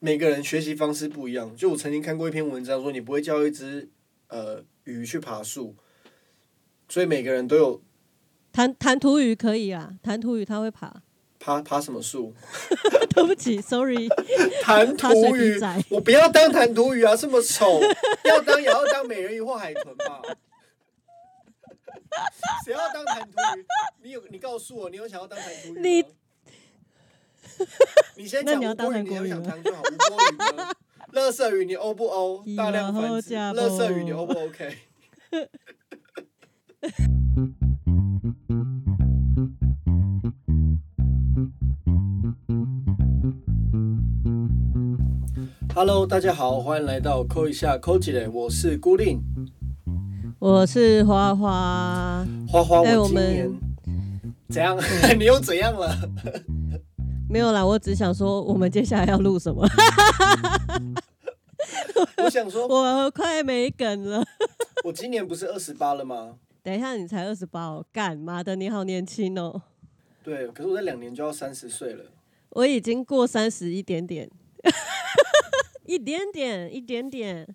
每个人学习方式不一样。就我曾经看过一篇文章说，你不会教一只呃鱼去爬树，所以每个人都有弹弹涂鱼可以啊，弹涂鱼它会爬。爬爬什么树？对不起，sorry。弹涂鱼仔，我不要当弹涂鱼啊，这么丑，要当也要当美人鱼或海豚吧。谁要当弹涂鱼？你有你告诉我，你有想要当弹涂鱼吗？你 你先讲吴郭鱼，你有当韩国语吗想当就好。吴郭鱼呢？乐色鱼你 O 不 O？大量繁殖。乐色鱼你 O 不 OK？Hello，大家好，欢迎来到扣一下扣几嘞，我是孤令我是花花，花花。哎我们我今年怎样？你又怎样了？没有啦，我只想说我们接下来要录什么，我想说，我快没梗了。我今年不是二十八了吗？等一下，你才二十八哦，干妈的，你好年轻哦，对，可是我在两年就要三十岁了。我已经过三十一点点，一点点，一点点，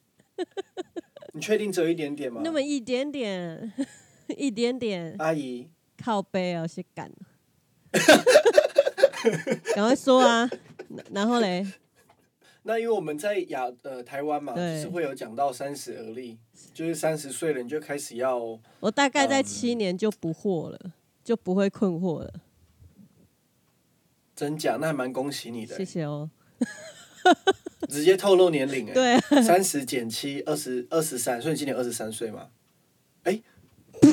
你确定只有一点点吗？那么一点点，一点点，阿姨，靠背哦，是干，赶快说啊，然后嘞，那因为我们在亚呃台湾嘛，就是会有讲到三十而立，就是三十岁了你就开始要我大概在嗯七年就不惑了，就不会困惑了，真假，那还蛮恭喜你的谢，谢哦。直接透露年龄哎。对啊，三十减七，二十二十三，所以你今年二十三岁嘛？哎，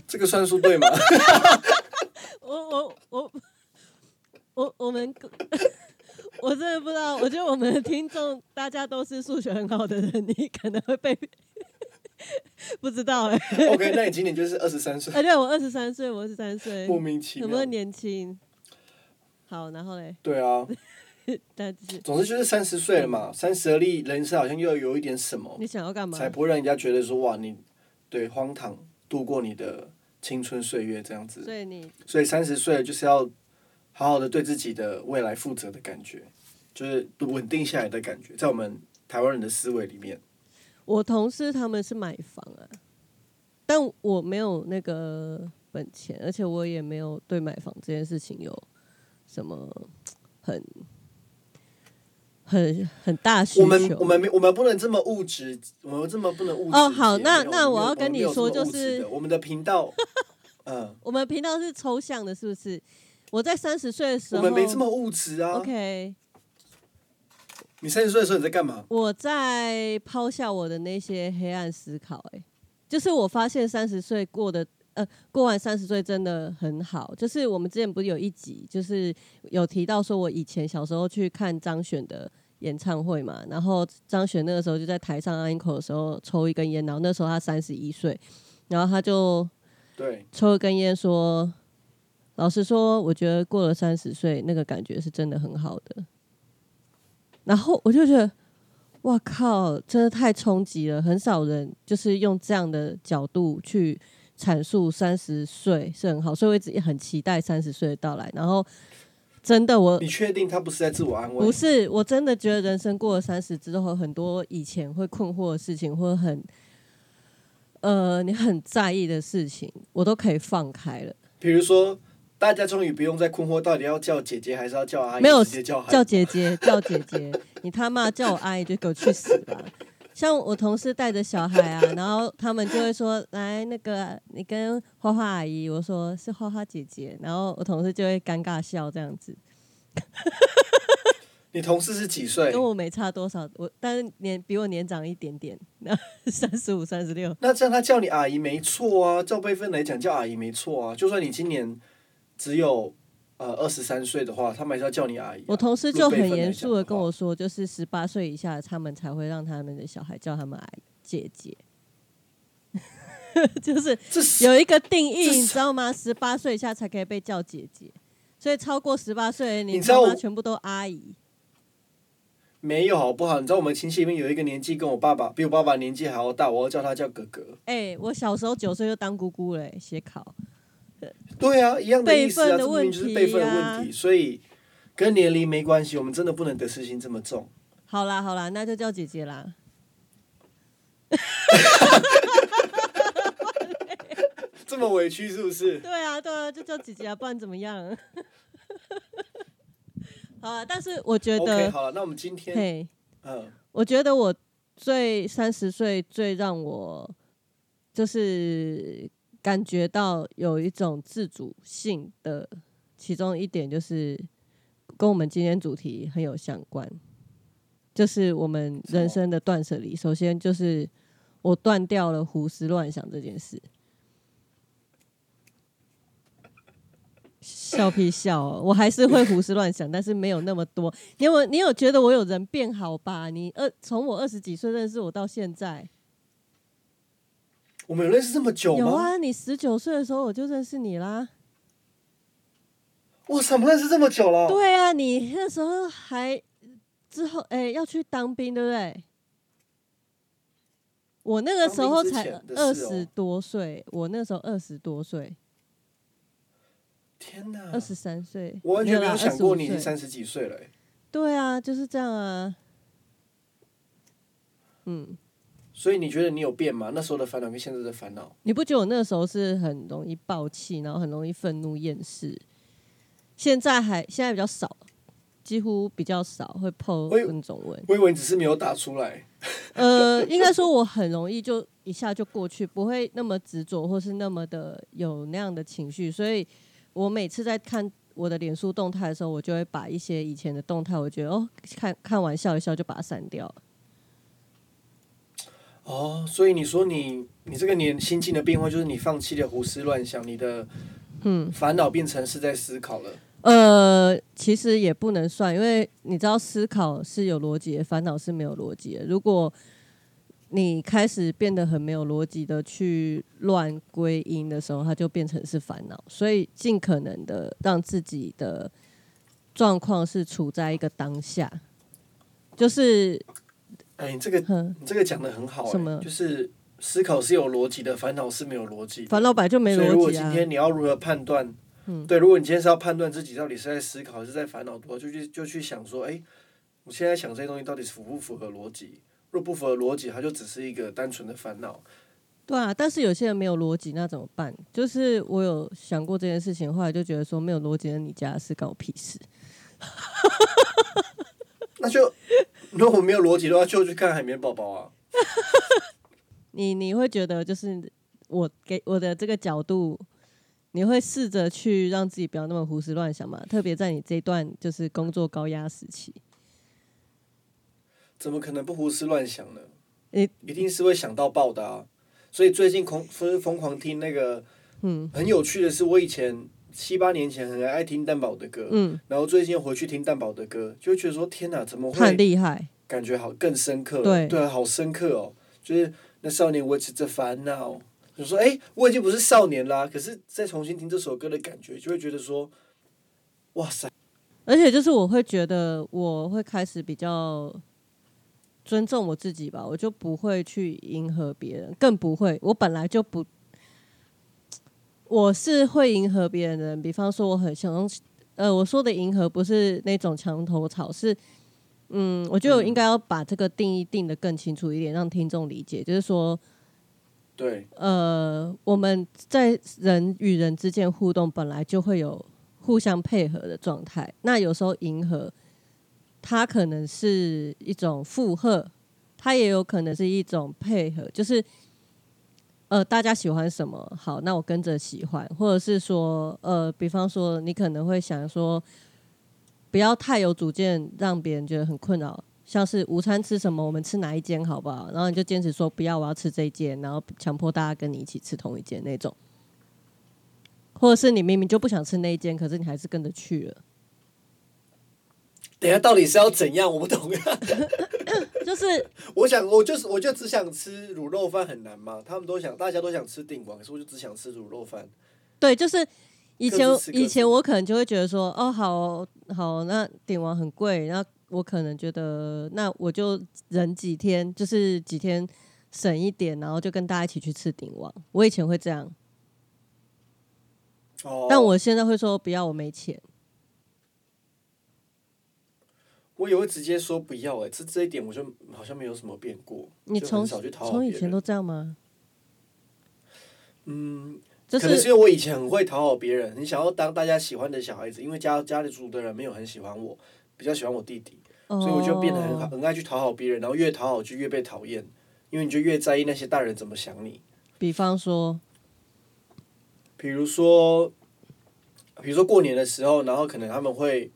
这个算数对吗？我我我我我我们，我真的不知道。我觉得我们的听众大家都是数学很好的人，你可能会被 不知道哎、OK，那你今年就是二十三岁，哎，对我二十三岁，我二十三岁，莫名其妙有没有。年轻？好，然后嘞，对啊，但是总之就是三十岁了嘛，三十而立，人生好像又有一点什么，你想要干嘛？才不会让人家觉得说哇，你对荒唐度过你的青春岁月这样子。所以你所以三十岁就是要好好的对自己的未来负责的感觉，就是稳定下来的感觉，在我们台湾人的思维里面。我同事他们是买房啊，但我没有那个本钱，而且我也没有对买房这件事情有什么很很很大需求。我们我们我们不能这么物质，我们这么不能物质。哦好那那我要跟你说就是我们的频道，嗯，我们频道是抽象的，是不是？我在三十岁的时候我候，们没这么物质啊。OK。你三十岁的时候你在干嘛？我在抛下我的那些黑暗思考、哎，就是我发现三十岁过的，呃，过完三十岁真的很好。就是我们之前不是有一集，就是有提到说，我以前小时候去看张悬的演唱会嘛，然后张悬那个时候就在台上安口的时候抽一根烟，然后那时候他三十一岁，然后他就对，抽一根烟说：“老实说，我觉得过了三十岁，那个感觉是真的很好的。”然后我就觉得，哇靠，真的太冲击了！很少人就是用这样的角度去阐述三十岁是很好，所以我一直也很期待三十岁的到来。然后真的我，你确定他不是在自我安慰？不是，我真的觉得人生过了三十之后，很多以前会困惑的事情，或者很呃你很在意的事情，我都可以放开了。比如说，大家终于不用再困惑到底要叫姐姐还是要叫阿姨，没有直接叫叫姐姐，叫姐姐，你他妈叫我阿姨就给我去死吧！像我同事带着小孩啊，然后他们就会说：“来，那个你跟花花阿姨。”我说是花花姐姐，然后我同事就会尴尬笑这样子，你同事是几岁跟？我没差多少，我但是年比我年长一点点，那三十五、三十六，那这样他叫你阿姨没错啊，照辈分来讲叫阿姨没错啊。就算你今年只有呃二十三岁的话，他们还是要叫你阿姨啊、我同事就很严肃的跟我说，就是十八岁以下，他们才会让他们的小孩叫他们阿姨姐姐，就是有一个定义，你知道吗？十八岁以下才可以被叫姐姐，所以超过十八岁，你你知道我他妈全部都阿姨。没有好不好？你知道我们亲戚里面有一个年纪跟我爸爸比我爸爸年纪还要大，我要叫他叫哥哥。哎、我小时候九岁就当姑姑嘞、欸，写考。对啊，一样的意思啊，这明明就是辈分的问题，所以跟年龄没关系，我们真的不能得失心这么重。好啦好啦，那就叫姐姐啦。这么委屈是不是？对啊对啊，就叫姐姐啊，不然怎么样？好啊，但是我觉 OK，得，好了，那我们今天，嘿，嗯，我觉得我最三十岁最让我就是感觉到有一种自主性的，其中一点就是跟我们今天主题很有相关，就是我们人生的断舍离。首先就是我断掉了胡思乱想这件事。笑屁笑、哦，我还是会胡思乱想，但是没有那么多。你有你有觉得我有人变好吧？你二从我二十几岁认识我到现在，我们有认识这么久吗？有啊，你十九岁的时候我就认识你啦。哇塞，我们认识这么久了。对啊，你那时候还之后哎、要去当兵，对不对？我那个时候才二十多岁，我那时候二十多岁，天哪，二十三岁，我完全没有想过你已经三十几岁了、欸。对啊，就是这样啊。嗯，所以你觉得你有变吗？那时候的烦恼跟现在的烦恼？你不觉得我那个时候是很容易暴气，然后很容易愤怒、厌世？现在还现在比较少，几乎比较少会破我以那种文。我以为你只是没有打出来。呃，应该说我很容易就一下就过去，不会那么执着，或是那么的有那样的情绪。所以我每次在看我的脸书动态的时候，我就会把一些以前的动态，我觉得哦，看看完笑一笑就把它删掉了。哦，所以你说你你这个年心境的变化，就是你放弃了胡思乱想，你的嗯，烦恼变成是在思考了。呃，其实也不能算，因为你知道思考是有逻辑的，烦恼是没有逻辑的。如果你开始变得很没有逻辑的去乱归因的时候，它就变成是烦恼。所以尽可能的让自己的状况是处在一个当下，就是哎，你这个，你这个讲的很好、欸，什么就是思考是有逻辑的，烦恼是没有逻辑。烦恼本来就没所以如果今逻辑啊。天你要如何判断？嗯对，如果你今天是要判断自己到底是在思考还是在烦恼多，就去就去想说，哎、我现在想这些东西到底符不符合逻辑？如果不符合逻辑，它就只是一个单纯的烦恼。对啊，但是有些人没有逻辑，那怎么办？就是我有想过这件事情，后来就觉得说没有逻辑的你家是关我屁事。那就如果我没有逻辑的话，就去看海绵宝宝啊。你你会觉得就是我给我的这个角度，你会试着去让自己不要那么胡思乱想嘛？特别在你这一段就是工作高压时期，怎么可能不胡思乱想呢？你一定是会想到爆的啊！所以最近狂疯疯狂听那个，嗯很有趣的是，我以前七八年前很爱听蛋宝的歌，嗯，然后最近回去听蛋宝的歌，就会觉得说天哪，怎么会很会厉害，感觉好更深刻？对。对啊，好深刻哦！就是那少年维持着烦恼，就说哎、我已经不是少年啦，可是再重新听这首歌的感觉，就会觉得说，哇塞，而且就是我会觉得我会开始比较尊重我自己吧，我就不会去迎合别人，更不会，我本来就不，我是会迎合别人的人。比方说，我很想，呃，我说的迎合不是那种墙头草，是，嗯，我觉得我应该要把这个定义定得更清楚一点，让听众理解，就是说，对，呃，我们在人与人之间互动本来就会有互相配合的状态，那有时候迎合，它可能是一种附和，它也有可能是一种配合，就是呃，大家喜欢什么，好，那我跟着喜欢，或者是说，呃，比方说你可能会想说，不要太有主见，让别人觉得很困扰。像是午餐吃什么，我们吃哪一间好不好？然后你就坚持说不要，我要吃这一间，然后强迫大家跟你一起吃同一间那种，或者是你明明就不想吃那一间，可是你还是跟着去了。等下到底是要怎样？我不懂。就是 我想，我就是，我就只想吃卤肉饭，很难吗？他们都想，大家都想吃鼎王，可是我就只想吃卤肉饭。对，就是以前以前我可能就会觉得说，哦，好好，那鼎王很贵，那我可能觉得那我就忍几天，就是几天省一点，然后就跟大家一起去吃鼎王。我以前会这样，哦，但我现在会说不要，我没钱。我也会直接说不要哎、这这一点我就好像没有什么变过，就你从从以前都这样吗？嗯，就是可能是因为我以前很会讨好别人，你想要当大家喜欢的小孩子，因为家家里住的人没有很喜欢我，比较喜欢我弟弟，所以我就变得很好，哦很爱去讨好别人，然后越讨好就越被讨厌，因为你就越在意那些大人怎么想你。比方说，比如说，比如说过年的时候，然后可能他们会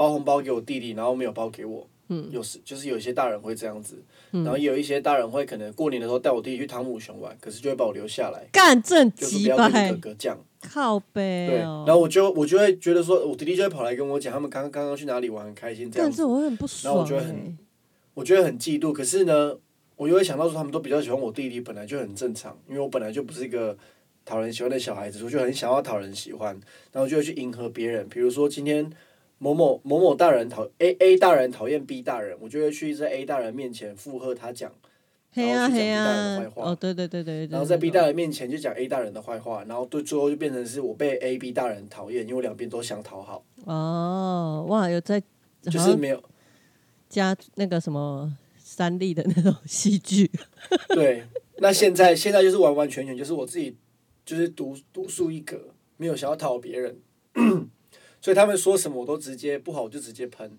包红包给我弟弟，然后没有包给我。嗯，有时就是有一些大人会这样子，嗯然后也有一些大人会可能过年的时候带我弟弟去汤姆熊玩，可是就会把我留下来，干正就是鸡不要跟哥哥，这样。靠背对，哦。然后我就我就会觉得说，我弟弟就会跑来跟我讲，他们刚刚刚去哪里玩，很开心这样子但是，我会很不爽然后我爽哎、就会很我觉得很嫉妒。可是呢，我又会想到说，他们都比较喜欢我弟弟，本来就很正常，因为我本来就不是一个讨人喜欢的小孩子，我就很想要讨人喜欢，然后就会去迎合别人。比如说今天某某某某大人讨 A A 大人讨厌 B 大人，我就会去在 A 大人面前附和他讲，然后去讲 B 大人的呀坏，话。哦对对对对，然后在 B 大人面前就讲 A 大人的坏话，然后对最后就变成是我被 A B 大人讨厌，因为我两边都想讨好，哦，哇，有在就是没有。加那个什么三立的那种戏剧，对。那现在现在就是完完全全就是我自己就是独独树一格，没有想要讨好别人，所以他们说什么我都直接不好我就直接喷，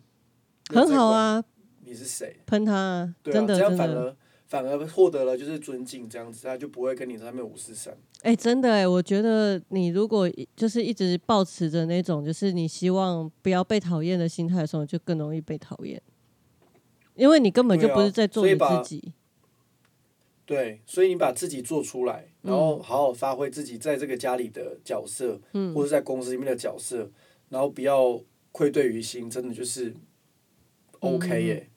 很好，啊，你是谁？喷他啊，对啊，这样反而反而获得了就是尊敬，这样子他就不会跟你在那边五四三。哎、真的哎，我觉得你如果就是一直保持着那种就是你希望不要被讨厌的心态的时候，就更容易被讨厌，因为你根本就不是在做你自己。对，所以你把自己做出来，然嗯后好好发挥自己在这个家里的角色，嗯或者在公司里面的角色，然后不要愧对于心，真的就是嗯 OK 耶。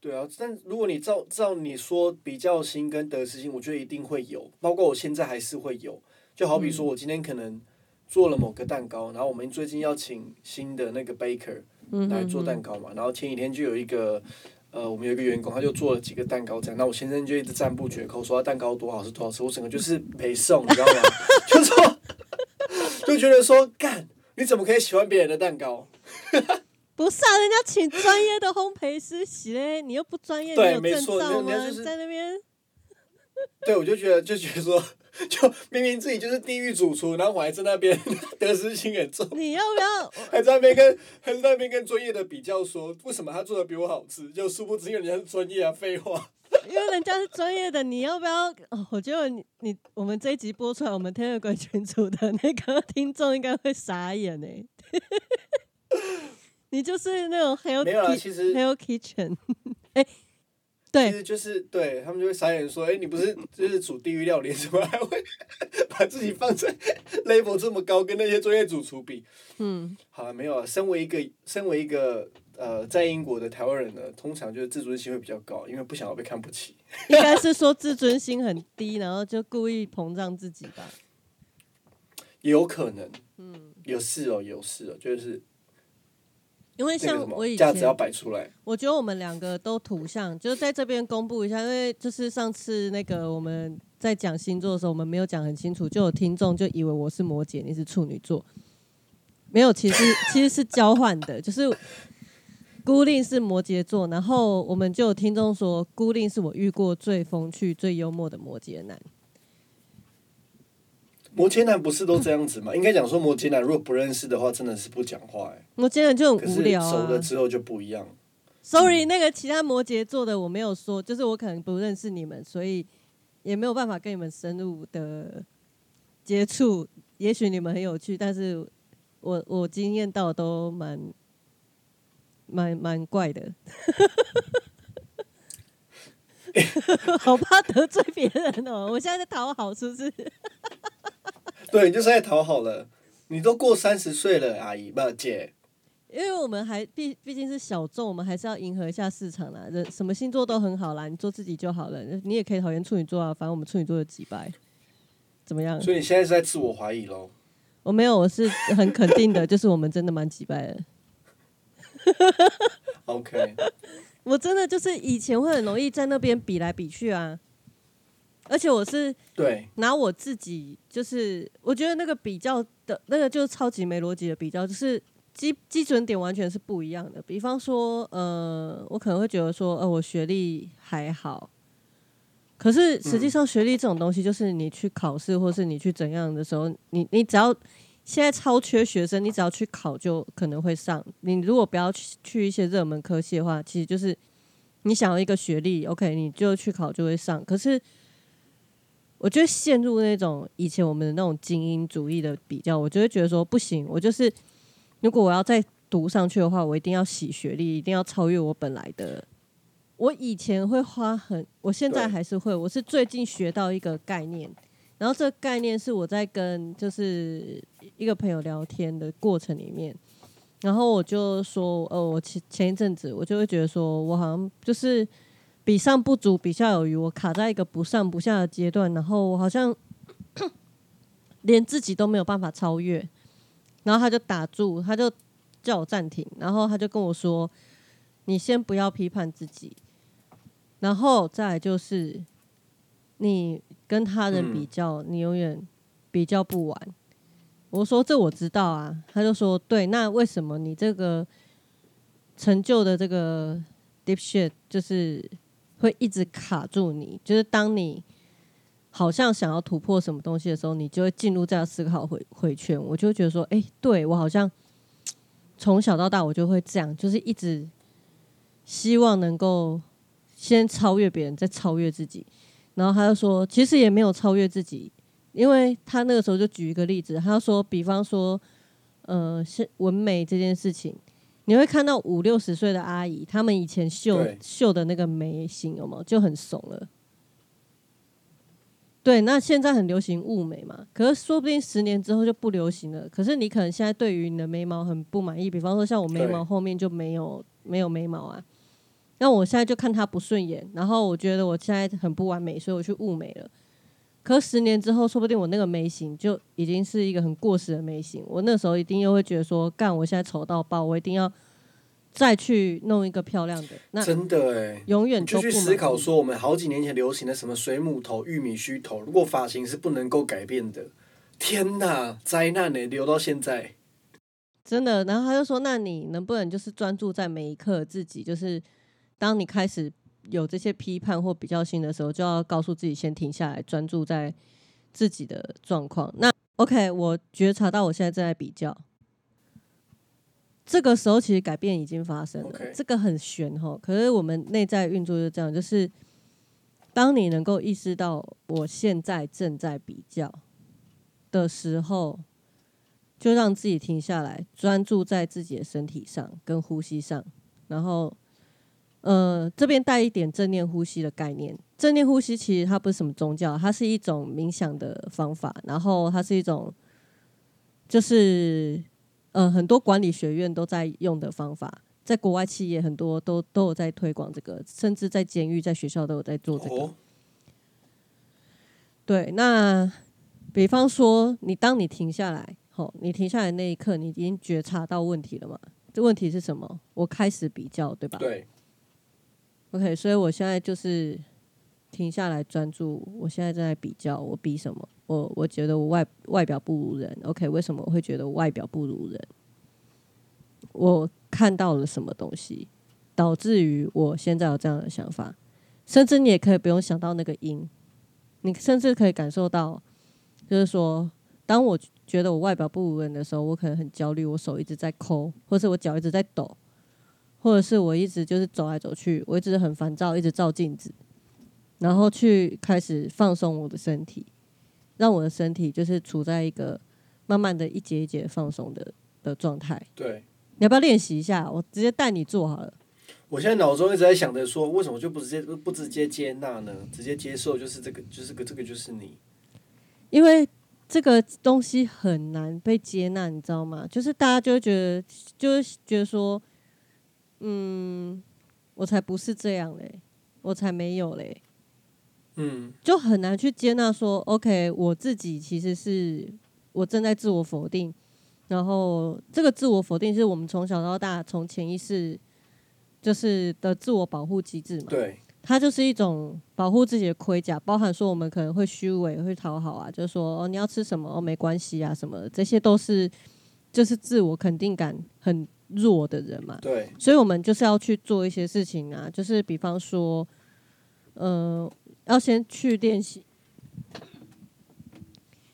对啊，但如果你照照你说比较心跟得失心，我觉得一定会有，包括我现在还是会有。就好比嗯说我今天可能做了某个蛋糕，然后我们最近要请新的那个 baker 来做蛋糕嘛，然后前几天就有一个呃，我们有一个员工，他就做了几个蛋糕这样，那我先生就一直赞不绝口，说他蛋糕多好吃多好吃，我整个就是没送，你知道吗？就说就觉得说干，你怎么可以喜欢别人的蛋糕？不是啊，人家请专业的烘焙师洗嘞，你又不专业，对你有证照吗？在那边 对，我就觉得就觉得说，就明明自己就是地狱主厨，然后我还在那边得失心很重。你要不要？还在那边跟还在那边跟专业的比较说，为什么他做的比我好吃？就殊不知因为人家是专业啊，废话。因为人家是专业的，你要不要？哦，我觉得你你我们这一集播出来，我们天乐馆群组的那个听众应该会傻眼呢。你就是那种 Hell 没有啦，Ki- 其实 Hell Kitchen，哎、其对，实就是对他们就会傻眼说，哎、你不是就是煮地狱料理，怎么还会 把自己放在 level 这么高，跟那些专业主厨比？嗯，好了，没有啊。身为一个身为一个呃在英国的台湾人呢，通常就是自尊心会比较高，因为不想要被看不起。应该是说自尊心很低，然后就故意膨胀自己吧。有可能，嗯，有事哦，有事哦，就是因为像我以前，摆出来。我觉得我们两个都土象，就是在这边公布一下，因为就是上次那个我们在讲星座的时候，我们没有讲很清楚，就有听众就以为我是摩羯，你是处女座，没有，其实其实是交换的，就是孤令是摩羯座，然后我们就有听众说孤令是我遇过最风趣、最幽默的摩羯男。摩羯男不是都这样子吗？应该讲说摩羯男如果不认识的话，真的是不讲话哎。摩羯男就很无聊啊熟了。之后就不一样。Sorry，那个其他摩羯座的我没有说，就是我可能不认识你们，所以也没有办法跟你们深入的接触。也许你们很有趣，但是我我经验到的都蛮蛮蛮怪的，好怕得罪别人哦！我现在在讨好，是不是？对，你就是在讨好了。你都过三十岁了，阿姨不姐，因为我们还毕毕竟是小众，我们还是要迎合一下市场啦。人什么星座都很好啦，你做自己就好了。你也可以讨厌处女座啊，反正我们处女座有几百，怎么样？所以你现在是在自我怀疑喽？我没有，我是很肯定的，就是我们真的蛮几百的。OK，我真的就是以前会很容易在那边比来比去啊，而且我是对，拿我自己，就是我觉得那个比较的那个就是超级没逻辑的比较，就是基基准点完全是不一样的。比方说，呃，我可能会觉得说，呃，我学历还好，可是实际上学历这种东西，就是你去考试或是你去怎样的时候，你你只要现在超缺学生，你只要去考就可能会上。你如果不要去去一些热门科系的话，其实就是你想要一个学历，OK，你就去考就会上。可是我觉得陷入那种以前我们的那种精英主义的比较，我就会觉得说不行，我就是如果我要再读上去的话，我一定要洗学历，一定要超越我本来的。我以前会花很，我现在还是会，我是最近学到一个概念，然后这个概念是我在跟就是一个朋友聊天的过程里面，然后我就说，呃，我前前一阵子我就会觉得说我好像就是比上不足，比下有余，我卡在一个不上不下的阶段，然后我好像 连自己都没有办法超越，然后他就打住，他就叫我暂停，然后他就跟我说，你先不要批判自己，然后再来就是你跟他人比较，你永远比较不完。我说这我知道啊，他就说对，那为什么你这个成就的这个 deep shit 就是会一直卡住你？就是当你好像想要突破什么东西的时候，你就会进入这样思考回回圈。我就觉得说，哎、对我好像 从小到大我就会这样，就是一直希望能够先超越别人，再超越自己。然后他就说，其实也没有超越自己，因为他那个时候就举一个例子，他说，比方说，呃，是纹眉这件事情，你会看到五六十岁的阿姨，她们以前绣对绣的那个眉形有没有就很怂了。对，那现在很流行雾眉嘛，可是说不定十年之后就不流行了。可是你可能现在对于你的眉毛很不满意，比方说像我眉毛后面就没有没有眉毛啊，那我现在就看它不顺眼，然后我觉得我现在很不完美，所以我去雾眉了。可十年之后，说不定我那个眉形就已经是一个很过时的眉形，我那时候一定又会觉得说，干，我现在丑到爆，我一定要再去弄一个漂亮的，那真的哎。永远你就去思考说，我们好几年前流行的什么水母头、玉米须头，如果发型是不能够改变的，天哪，灾难呢，留到现在。真的，然后他就说：“那你能不能就是专注在每一刻自己？就是当你开始有这些批判或比较性的时候，就要告诉自己先停下来，专注在自己的状况。那 OK，我觉察到我现在正在比较，这个时候其实改变已经发生了这个很玄哈。可是我们内在运作就是这样，就是当你能够意识到我现在正在比较的时候。”就让自己停下来，专注在自己的身体上跟呼吸上，然后，呃，这边带一点正念呼吸的概念。正念呼吸其实它不是什么宗教，它是一种冥想的方法，然后它是一种，就是呃很多管理学院都在用的方法，在国外企业很多都都有在推广这个，甚至在监狱、在学校都有在做这个。哦，对，那比方说，你当你停下来，好，你停下来那一刻，你已经觉察到问题了嘛？这问题是什么？我开始比较，对吧？对，OK，所以我现在就是停下来专注，我现在正在比较，我比什么？我我觉得我外外表不如人，OK，为什么我会觉得我外表不如人？我看到了什么东西，导致于我现在有这样的想法？甚至你也可以不用想到那个因，你甚至可以感受到，就是说，当我觉得我外表不如人的时候，我可能很焦虑，我手一直在抠，或是我脚一直在抖，或者是我一直就是走来走去，我一直很烦躁，一直照镜子，然后去开始放松我的身体，让我的身体就是处在一个慢慢的一节一节放松的的状态。对。你要不要练习一下？我直接带你做好了。我现在脑中一直在想着说，为什么就不直接不直接接纳呢？直接接受就是这个，就是个这个就是你。因为这个东西很难被接纳，你知道吗？就是大家就会觉得，就是觉得说，嗯，我才不是这样嘞，我才没有嘞，嗯，就很难去接纳说，OK，我自己其实是我正在自我否定，然后这个自我否定是我们从小到大从潜意识就是的自我保护机制嘛，对，它就是一种保护自己的盔甲，包含说我们可能会虚伪、会讨好啊，就是说哦你要吃什么哦没关系啊什么的，这些都是就是自我肯定感很弱的人嘛，对，所以我们就是要去做一些事情啊，就是比方说，呃，要先去练习，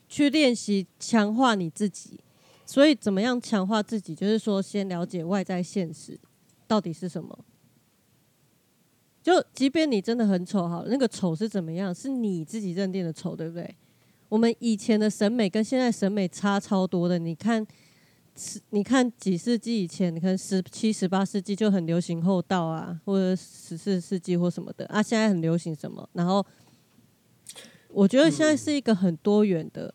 去练习强化你自己。所以怎么样强化自己？就是说，先了解外在现实到底是什么。就即便你真的很丑，好，那个丑是怎么样？是你自己认定的丑，对不对？我们以前的审美跟现在审美差超多的。你看，你看几世纪以前，你看十七、十八世纪就很流行厚道啊，或者十四世纪或什么的啊。现在很流行什么？然后我觉得现在是一个很多元的。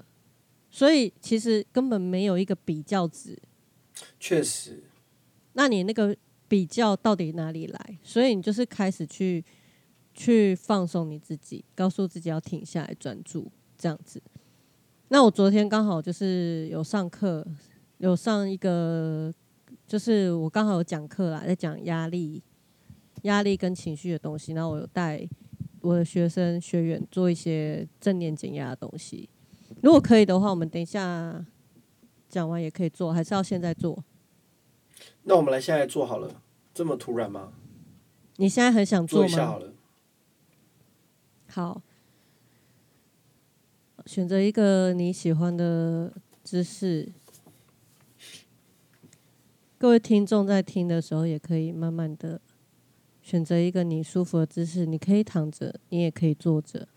所以其实根本没有一个比较值，确实。那你那个比较到底哪里来？所以你就是开始去去放松你自己，告诉自己要停下来专注这样子。那我昨天刚好就是有上课，有上一个，就是我刚好有讲课啦，在讲压力、压力跟情绪的东西。然后我有带我的学生学员做一些正念减压的东西。如果可以的话，我们等一下讲完也可以做，还是要现在做？那我们来现在做好了，这么突然吗？你现在很想做吗？好了。好，选择一个你喜欢的姿势。各位听众在听的时候，也可以慢慢的选择一个你舒服的姿势。你可以躺着，你也可以坐着。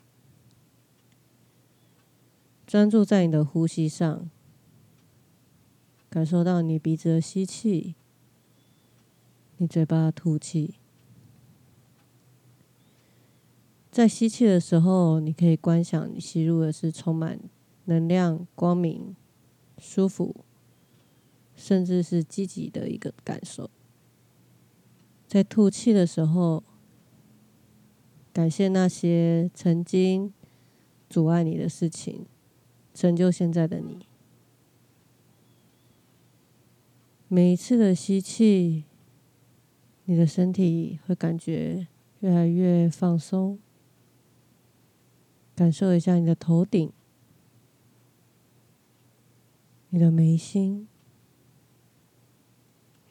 专注在你的呼吸上，感受到你鼻子的吸气，你嘴巴的吐气。在吸气的时候，你可以观想你吸入的是充满能量、光明、舒服，甚至是积极的一个感受。在吐气的时候，感谢那些曾经阻碍你的事情。成就现在的你。每一次的吸气，你的身体会感觉越来越放松。感受一下你的头顶、你的眉心、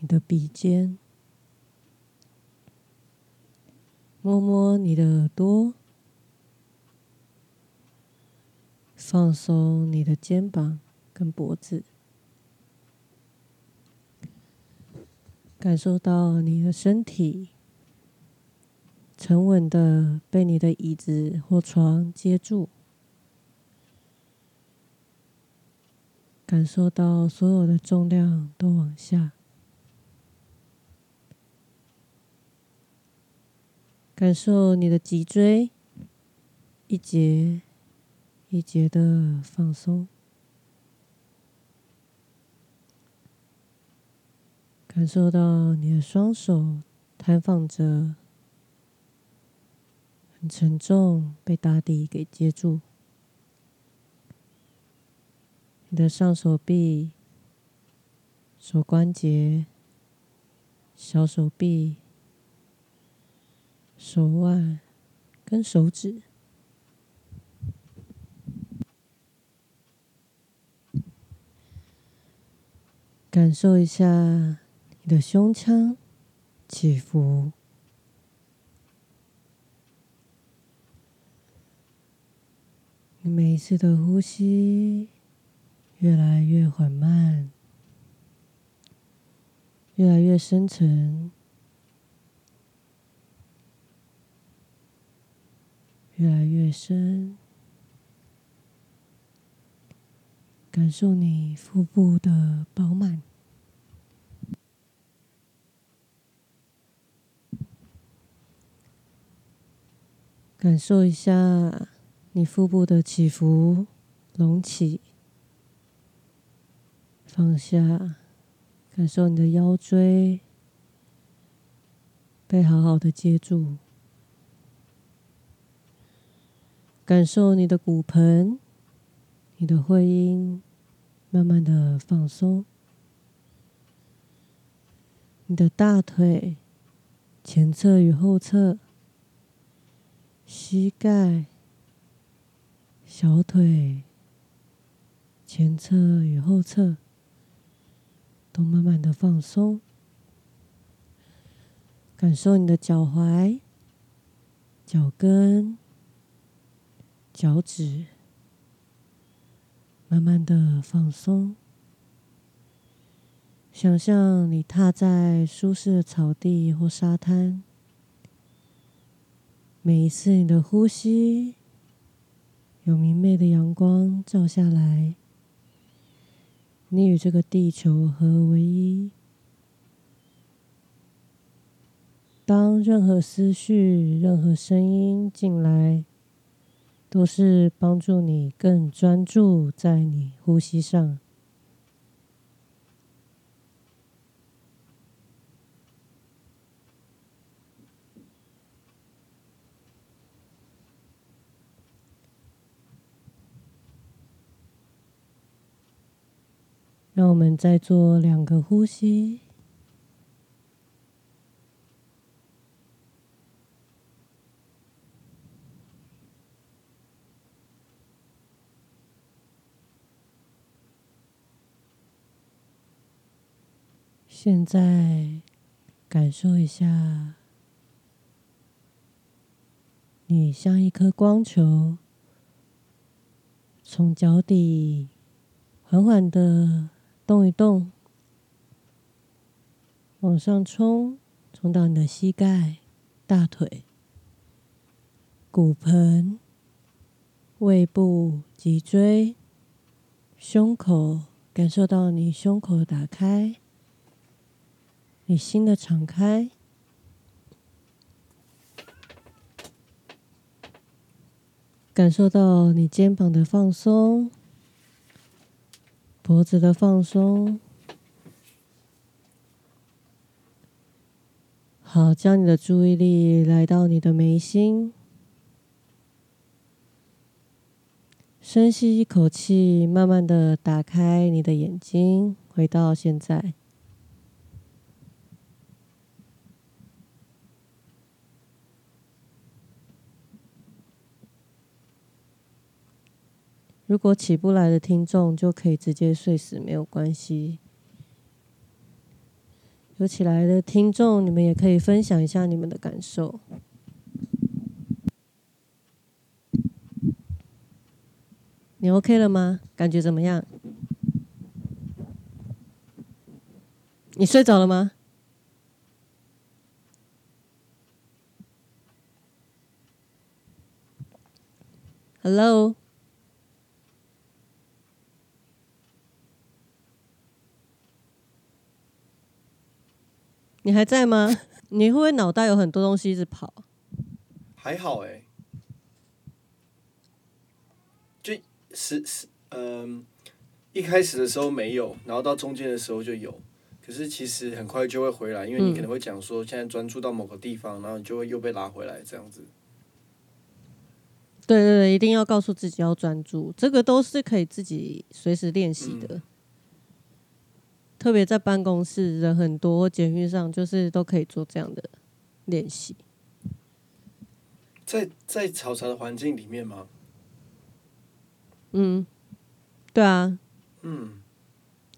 你的鼻尖，摸摸你的耳朵。放松你的肩膀跟脖子，感受到你的身体沉稳的被你的椅子或床接住，感受到所有的重量都往下，感受你的脊椎一节。一节的放松，感受到你的双手摊放着，很沉重，被大地给接住。你的上手臂、手关节、小手臂、手腕跟手指。感受一下你的胸腔起伏，你每一次的呼吸越来越缓慢，越来越深沉，越来越深。感受你腹部的饱满，感受一下你腹部的起伏、隆起、放下，感受你的腰椎被好好的接住，感受你的骨盆、你的会阴。慢慢的放松，你的大腿、前侧与后侧、膝盖、小腿、前侧与后侧，都慢慢的放松，感受你的脚踝、脚跟、脚趾，慢慢的放松。想象你踏在舒适的草地或沙滩，每一次你的呼吸，有明媚的阳光照下来，你与这个地球合为一。当任何思绪、任何声音进来，都是帮助你更专注在你呼吸上。让我们再做两个呼吸。现在感受一下，你像一颗光球，从脚底缓缓的。动一动，往上冲，冲到你的膝盖、大腿、骨盆、胃部、脊椎、胸口，感受到你胸口打开，你心的敞开，感受到你肩膀的放松。脖子的放松，好，将你的注意力来到你的眉心，深吸一口气，慢慢的打开你的眼睛，回到现在。如果起不来的听众，就可以直接睡死，没有关系。有起来的听众，你们也可以分享一下你们的感受。你 OK 了吗？感觉怎么样？你睡着了吗？Hello。你还在吗？你会不会脑袋有很多东西一直跑？还好哎，就是是嗯，一开始的时候没有，然后到中间的时候就有，可是其实很快就会回来，因为你可能会讲说现在专注到某个地方，然后你就会又被拉回来这样子。对对对，一定要告诉自己要专注，这个都是可以自己随时练习的。特别在办公室人很多，监狱上就是都可以做这样的练习。在在嘈杂的环境里面吗？嗯，对啊。嗯。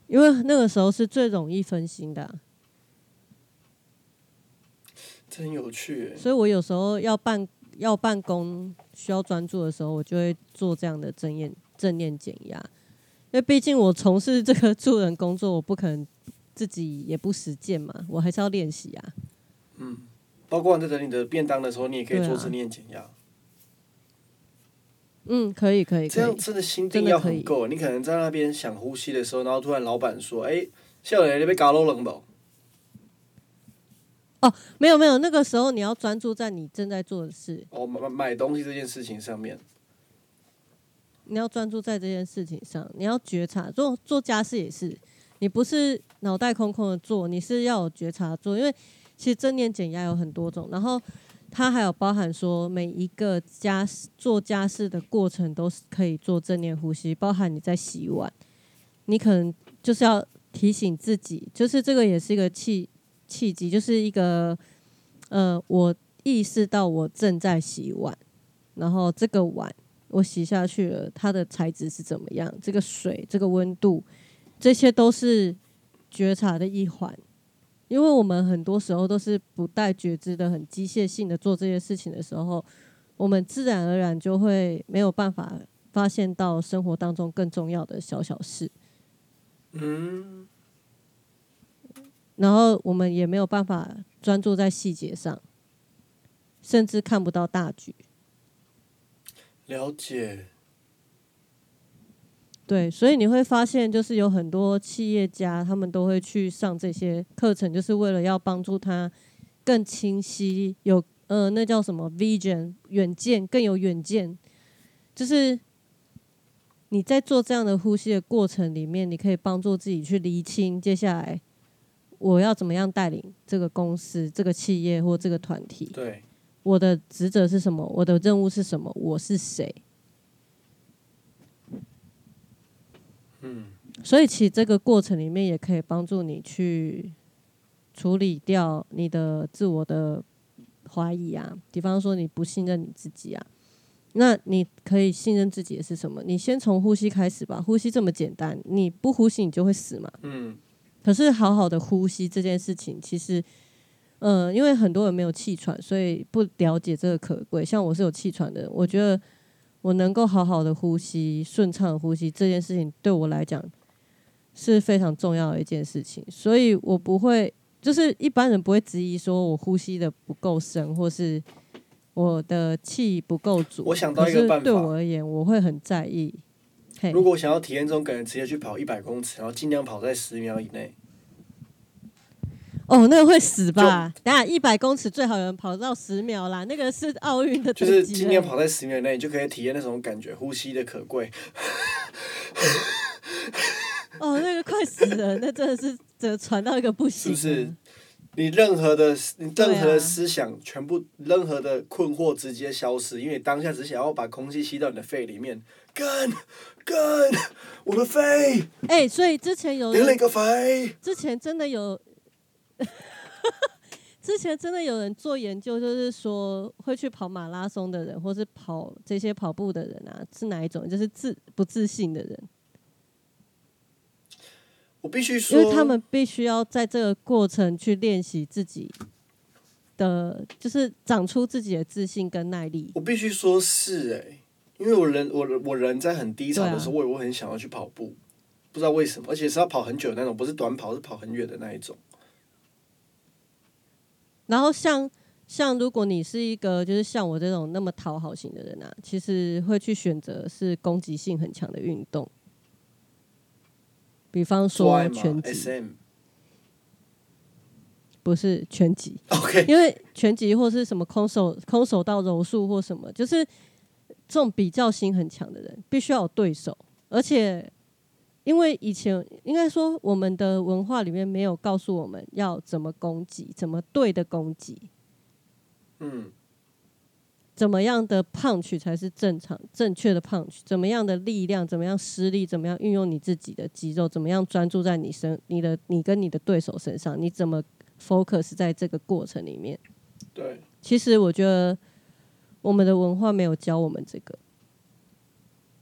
因为那个时候是最容易分心的。真有趣。所以我有时候要办要办公需要专注的时候，我就会做这样的正念正念减压。因为毕竟我从事这个助人工作，我不可能自己也不实践嘛，我还是要练习啊。嗯，包括在等你的便当的时候，你也可以做正念减压。嗯，可以可以。这样真的心定要很够。你可能在那边想呼吸的时候，然后突然老板说：“哎，小雷，你被搞漏冷不？”哦，没有没有，那个时候你要专注在你正在做的事。哦，买买东西这件事情上面。你要专注在这件事情上，你要觉察做做家事也是，你不是脑袋空空的做，你是要有觉察做，因为其实正念减压有很多种，然后它还有包含说每一个家事做家事的过程都是可以做正念呼吸，包含你在洗碗，你可能就是要提醒自己，就是这个也是一个契契机，就是一个呃，我意识到我正在洗碗，然后这个碗。我洗下去了，它的材质是怎么样？这个水、这个温度，这些都是觉察的一环，因为我们很多时候都是不带觉知的，很机械性的做这些事情的时候，我们自然而然就会没有办法发现到生活当中更重要的小小事，嗯，然后我们也没有办法专注在细节上，甚至看不到大局。了解。对，所以你会发现，就是有很多企业家，他们都会去上这些课程，就是为了要帮助他更清晰，有呃，那叫什么 vision 远见，更有远见。就是你在做这样的呼吸的过程里面，你可以帮助自己去厘清接下来我要怎么样带领这个公司、这个企业或这个团体。对，我的职责是什么？我的任务是什么？我是谁？嗯，所以其实这个过程里面也可以帮助你去处理掉你的自我的怀疑啊，比方说你不信任你自己啊，那你可以信任自己的是什么？你先从呼吸开始吧，呼吸这么简单，你不呼吸你就会死嘛。嗯，可是好好的呼吸这件事情，其实，嗯、因为很多人没有气喘，所以不了解这个可贵。像我是有气喘的人，我觉得我能够好好的呼吸、顺畅的呼吸这件事情，对我来讲是非常重要的一件事情。所以我不会，就是一般人不会质疑说我呼吸的不够深，或是我的气不够足。我想到一个办法对我而言，我会很在意。嘿如果想要体验这种感觉，直接去跑一百公尺，然后尽量跑在十秒以内。哦，那个会死吧？等下一百公尺最好有人跑到十秒啦，那个是奥运的就是等级了尽量跑在十秒以内，你就可以体验那种感觉，呼吸的可贵。哦，那个快死了，那真的是这传到一个不行。是不是？你任何的你任何的思想，全部任何的困惑直接消失，因为你当下只想要把空气吸到你的肺里面。干干，我的肺，哎、所以之前有人，连了一个肺。之前真的有，之前真的有人做研究，就是说会去跑马拉松的人，或是跑这些跑步的人啊，是哪一种？就是自不自信的人。我必须说，因为他们必须要在这个过程去练习自己的，就是长出自己的自信跟耐力。我必须说是哎、因为我人我我人在很低潮的时候，我啊我很想要去跑步，不知道为什么，而且是要跑很久的那种，不是短跑，是跑很远的那一种。然后像像如果你是一个就是像我这种那么讨好型的人啊，其实会去选择是攻击性很强的运动，比方说拳击，？SM。不是拳击，OK，因为拳击或是什么空手空手道柔术或什么，就是这种比较心很强的人，必须要有对手，而且因为以前应该说我们的文化里面没有告诉我们要怎么攻击，怎么对的攻击，嗯，怎么样的 punch 才是正常正确的 punch，怎么样的力量，怎么样施力，怎么样运用你自己的肌肉，怎么样专注在你身你的你跟你的对手身上，你怎么 focus 在这个过程里面。对，其实我觉得我们的文化没有教我们这个，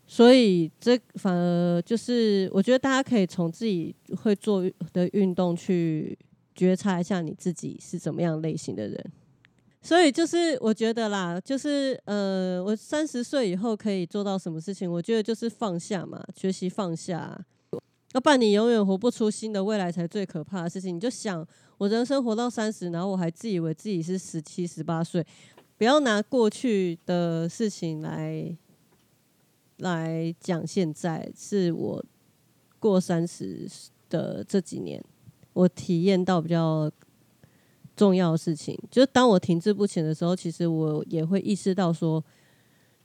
所以这反而就是我觉得大家可以从自己会做的运动去觉察一下你自己是怎么样类型的人。所以就是我觉得啦，就是呃，我三十岁以后可以做到什么事情？我觉得就是放下嘛，学习放下、要不然你永远活不出新的未来才最可怕的事情。你就想，我人生活到三十，然后我还自以为自己是十七、十八岁，不要拿过去的事情来来讲。现在是我过三十的这几年，我体验到比较重要的事情，就是当我停滞不前的时候，其实我也会意识到说，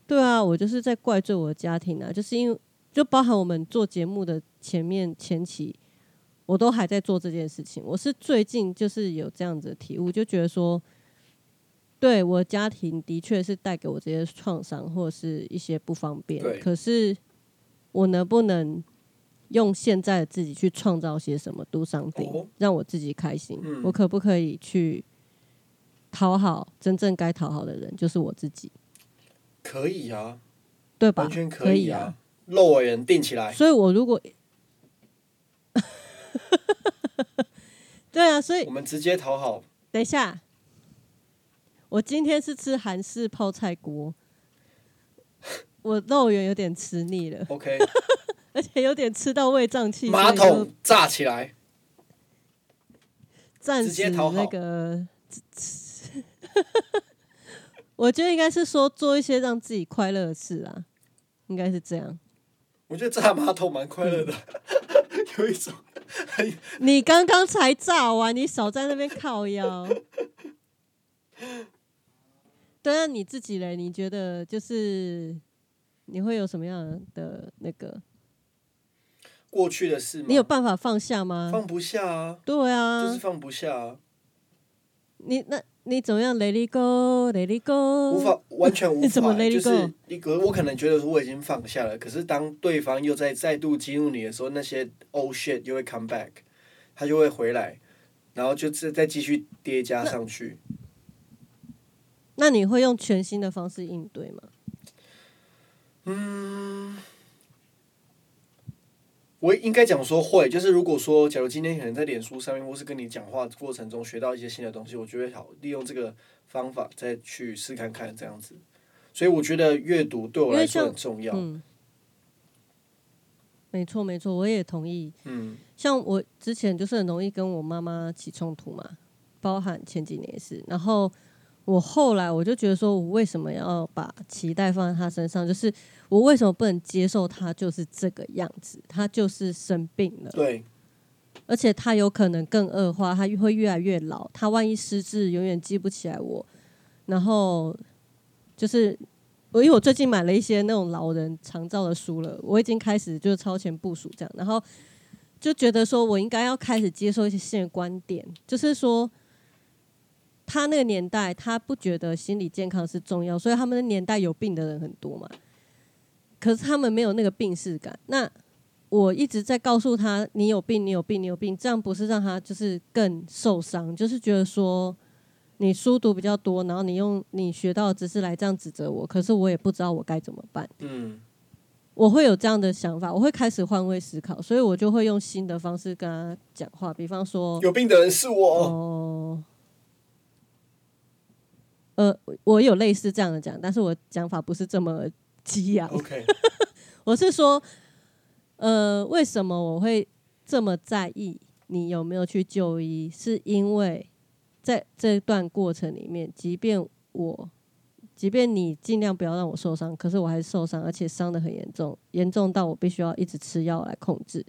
对啊，我就是在怪罪我的家庭啊，就是因为就包含我们做节目的前面前期。我都还在做这件事情。我是最近就是有这样子的体悟，就觉得说，对我家庭的确是带给我这些创伤或者是一些不方便。可是我能不能用现在的自己去创造些什么，do something，、哦让我自己开心？嗯我可不可以去讨好真正该讨好的人，就是我自己，可以啊，对吧？完全可以啊。肉尾人定起来，所以我如果 对啊，所以我们直接讨好。等一下，我今天是吃韩式泡菜锅，我肉圆有点吃腻了，OK，而且有点吃到胃胀气，马所以就桶炸起来。暂时直接讨好那个，我觉得应该是说做一些让自己快乐的事啊，应该是这样。我觉得炸马桶蛮快乐的，有一种很你刚刚才炸完，你少在那边靠腰。对啊，你自己嘞？你觉得就是你会有什么样的那个？过去的事吗。你有办法放下吗？放不下啊？对啊，就是放不下啊，你那你怎么样？Let it go，Let it go，无法完全无你 怎么法，let 就 it 是 go？一个我可能觉得说我已经放下了，可是当对方又在再度激怒你的时候，那些 oh shit 又会 come back，他就会回来，然后就再再继续叠加上去。那你会用全新的方式应对吗？嗯，我应该讲说会，就是如果说，假如今天可能在脸书上面，或是跟你讲话过程中学到一些新的东西，我就会好利用这个方法再去试看看这样子。所以我觉得阅读对我来说很重要。嗯，没错没错，我也同意。嗯像我之前就是很容易跟我妈妈起冲突嘛，包含前几年也是。然后我后来我就觉得说，我为什么要把期待放在他身上？就是我为什么不能接受他就是这个样子？他就是生病了，对，而且他有可能更恶化，他会越来越老。他万一失智，永远记不起来我。然后就是我因为我最近买了一些那种老人长照的书了，我已经开始就是超前部署这样，然后就觉得说我应该要开始接受一些新的观点，就是说他那个年代他不觉得心理健康是重要，所以他们的年代有病的人很多嘛，可是他们没有那个病视感。那我一直在告诉他你有病，你有病，你有病，这样不是让他就是更受伤，就是觉得说。你书读比较多，然后你用你学到的知识来这样指责我，可是我也不知道我该怎么办。嗯我会有这样的想法，我会开始换位思考，所以我就会用新的方式跟他讲话，比方说，有病的人是我。哦，呃，我有类似这样的讲，但是我讲法不是这么激昂，OK，我是说，呃，为什么我会这么在意你有没有去就医？是因为在这段过程里面，即便我，即便你尽量不要让我受伤，可是我还是受伤，而且伤的很严重，严重到我必须要一直吃药来控制。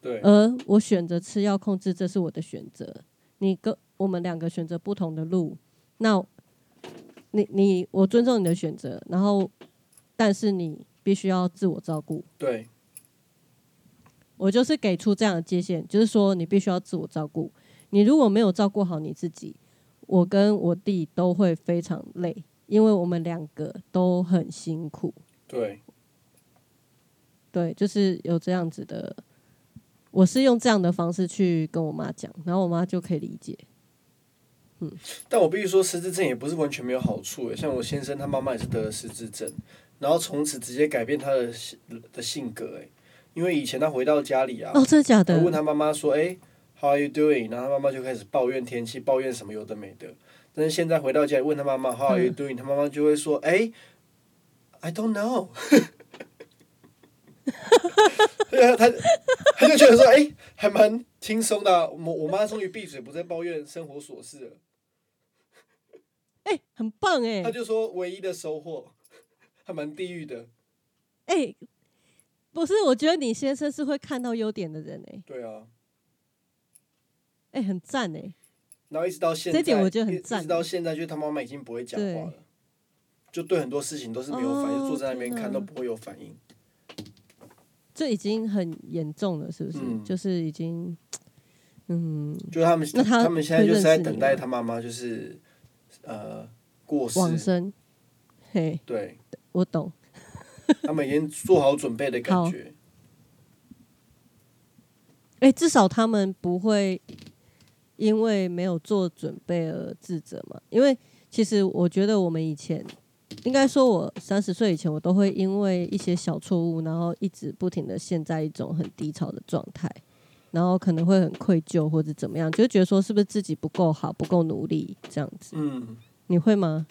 对，而我选择吃药控制，这是我的选择。你跟我们两个选择不同的路，那你你我尊重你的选择，然后但是你必须要自我照顾。对，我就是给出这样的界限，就是说你必须要自我照顾。你如果没有照顾好你自己，我跟我弟都会非常累，因为我们两个都很辛苦。对，对，就是有这样子的，我是用这样的方式去跟我妈讲，然后我妈就可以理解。但我必须说，失智症也不是完全没有好处诶。像我先生他妈妈也是得了失智症，然后从此直接改变他的性的性格诶。因为以前他回到家里啊，哦，真的假的我？问他妈妈说：“哎、h o w are you doing？” 然后他妈妈就开始抱怨天气，抱怨什么有的没的。但是现在回到家里问他妈妈 “How are you doing？”、他妈妈就会说：“哎、i don't know。”对啊，他他就觉得说：“哎、还蛮轻松的啊、我我妈终于闭嘴，不再抱怨生活琐事了。哎、很棒哎、他就说唯一的收获，还蛮地狱的。哎、不是，我觉得你先生是会看到优点的人哎、对啊，哎、很赞哎、然后一直到现在，这点我觉得很赞一直到现在，就是他妈妈已经不会讲话了，就对很多事情都是没有反应，哦坐在那边看都不会有反应。这已经很严重了，是不是？嗯就是已经，嗯，就他们那他们现在就是在等待他妈妈，就是呃过世，往生。嘿，对我懂。他们已经做好准备的感觉。哎、至少他们不会因为没有做准备而自责嘛。因为其实我觉得我们以前，应该说我三十岁以前，我都会因为一些小错误，然后一直不停的陷在一种很低潮的状态。然后可能会很愧疚或者怎么样，就觉得说是不是自己不够好、不够努力这样子？嗯你会吗？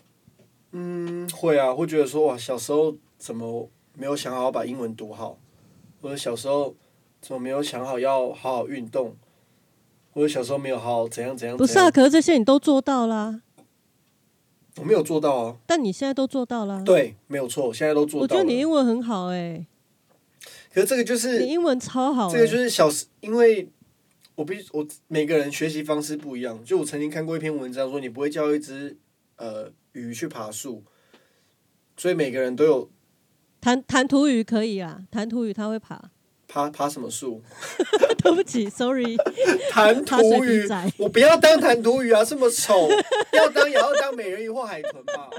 嗯，会啊，会觉得说哇，小时候怎么没有想好把英文读好，或者小时候怎么没有想好要好好运动，或者小时候没有好好怎样怎样不是啊，可是这些你都做到啦，我没有做到啊。但你现在都做到啦。，对，没有错，我现在都做到我觉。得你英文很好哎、可是这个就是你英文超好、欸。这个就是小时，因为我必须我每个人学习方式不一样。就我曾经看过一篇文章说，你不会教一只呃鱼去爬树，所以每个人都有弹弹涂鱼可以啊，弹涂鱼它会爬。爬爬什么树？对不起，sorry，弹涂鱼，我不要当弹涂鱼啊，这么丑，要当也要当美人鱼或海豚吧。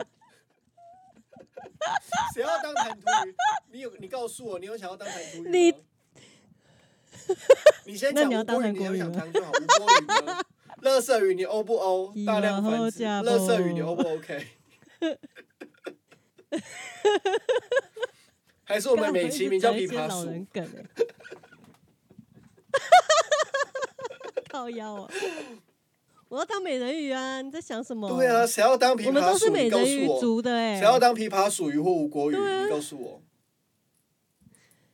谁要当弹涂鱼？你有你告诉我，你有想要当弹涂鱼吗？你 你先那你要当讲吴郭鱼，你有韩国语吗想当就好。吴郭鱼呢？乐色鱼你 O 不 O？以大量繁殖。后嫁乐色鱼你不 O 不 OK？还是我们美其名叫琵琶老鼠？人梗哎、靠腰啊！我要当美人鱼啊！你在想什么？对啊，，谁要当琵琶我们都是美人鱼。族的哎、谁要当琵琶鼠鱼或吴国鱼？啊你告诉我，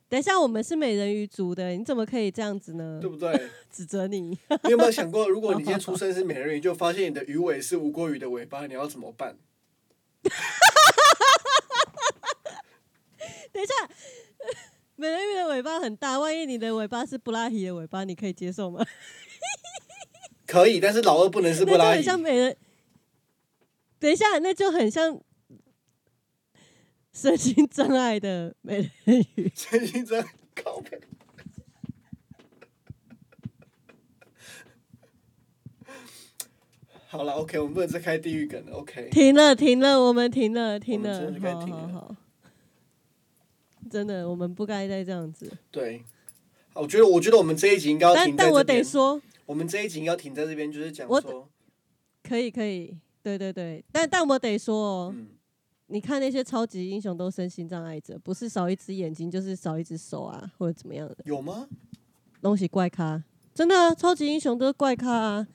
等一下，我们是美人鱼族的，你怎么可以这样子呢对？不对？指责你，你有没有想过，如果你今天 出生是美人鱼，就发现你的鱼尾是吴国鱼的尾巴，你要怎么办？等一下，美人鱼的尾巴很大，万一你的尾巴是布拉提的尾巴，你可以接受吗？可以，但是老二不能是布拉提那就很。像美人。等一下，那就很像身心障碍的美人鱼。真心真靠背。好了，OK，我们不能再开地狱梗了，OK。停了，停了，我们停了，停了真的，该好停了好好。真的，我们不该再这样子。对，我觉得，我觉得我们这一集应该要但停在但我得。说，我们这一集要停在这边，就是讲说，可以，可以，对对对。但但我得说哦，嗯，你看那些超级英雄都身心障碍者，不是少一只眼睛，就是少一只手啊，或者怎么样的有吗？东西怪咖。真的、啊，超级英雄都是怪咖啊。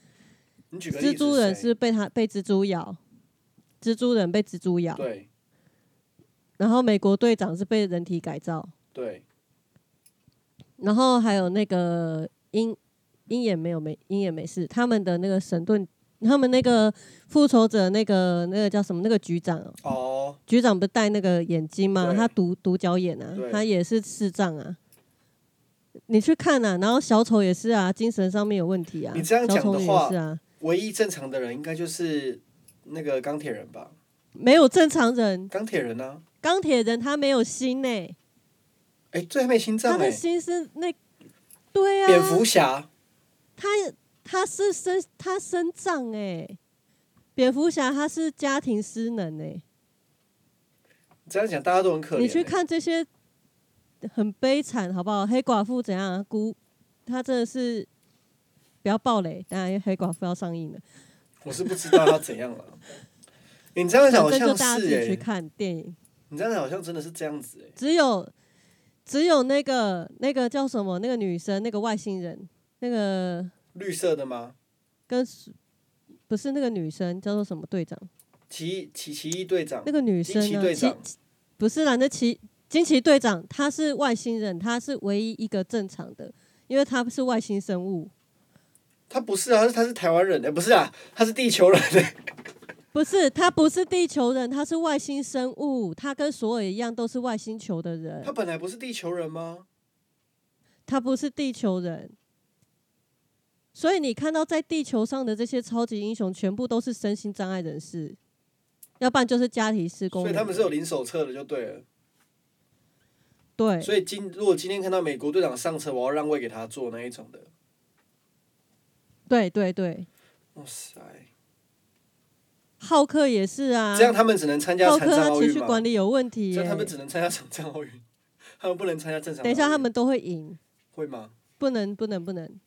你举个例子蜘蛛人是被他被蜘蛛咬，蜘蛛人被蜘蛛咬，对然后美国队长是被人体改造，对然后还有那个鹰鹰眼没有没鹰眼没事，他们的那个神盾，他们那个复仇者那个那个叫什么那个局长哦，哦，局长不是戴那个眼睛吗？对。他独独角眼啊对，他也是视障啊。你去看啊，然后小丑也是啊，精神上面有问题啊。你这样讲的小丑女话也是啊，唯一正常的人应该就是那个钢铁人吧？没有正常人。钢铁人呢、钢铁人他没有心呢、哎、最后没心脏哎、他的心是那，对啊，蝙蝠侠他他是身他身障哎、蝙蝠侠他是家庭失能哎、这样讲大家都很可怜、欸。你去看这些很悲惨好不好？黑寡妇怎样啊？孤他真的是不要暴雷，当然黑寡妇要上映了，我是不知道他怎样了。你这样讲 好像就大家自是哎、己去看电影。你这样讲好像真的是这样子哎、只有只有那个那个叫什么那个女生那个外星人那个绿色的吗？跟不是那个女生叫做什么队长？奇奇奇异队长那，个女生奇呢？奇不是啦，那奇惊奇队长他是外星人，他是唯一一个正常的，因为他是外星生物。他不是啊，他是他是台湾人哎、不是啊，他是地球人哎、不是，他不是地球人，他是外星生物，他跟所有一样都是外星球的人他，本来不是地球人吗？他不是地球人。所以你看到在地球上的这些超级英雄，全部都是身心障碍人士，要不然就是家庭施工。所以他们是有零手册的就对了。对，所以今如果今天看到美国队长上车，我要让位给他坐那一种的。对对对，哇塞，浩克也是啊。这样他们只能参加残障奥运吗？情绪管理有问题耶、这样他们只能参加残障奥运，他们不能参加正常。等一下他们都会赢，会吗？不能不能不能，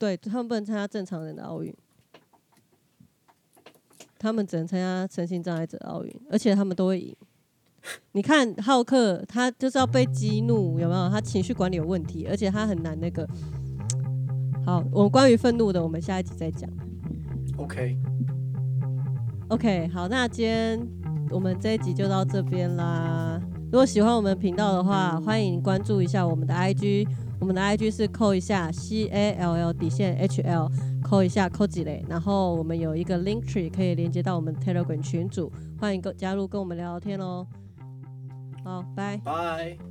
对他们不能参加正常人的奥运，他们只能参加身心障碍者奥运，而且他们都会赢。你看浩克，他就是要被激怒，有没有？他情绪管理有问题，而且他很难那个，好，我们关于愤怒的，我们下一集再讲。OK，OK，好，那今天我们这一集就到这边啦。如果喜欢我们频道的话，欢迎关注一下我们的 IG，我们的 IG 是扣一下 C A L L 底线 H L，扣一下扣几类，然后我们有一个 Link Tree 可以连接到我们 Telegram 群组，欢迎跟加入跟我们聊聊天哦。好，拜。拜。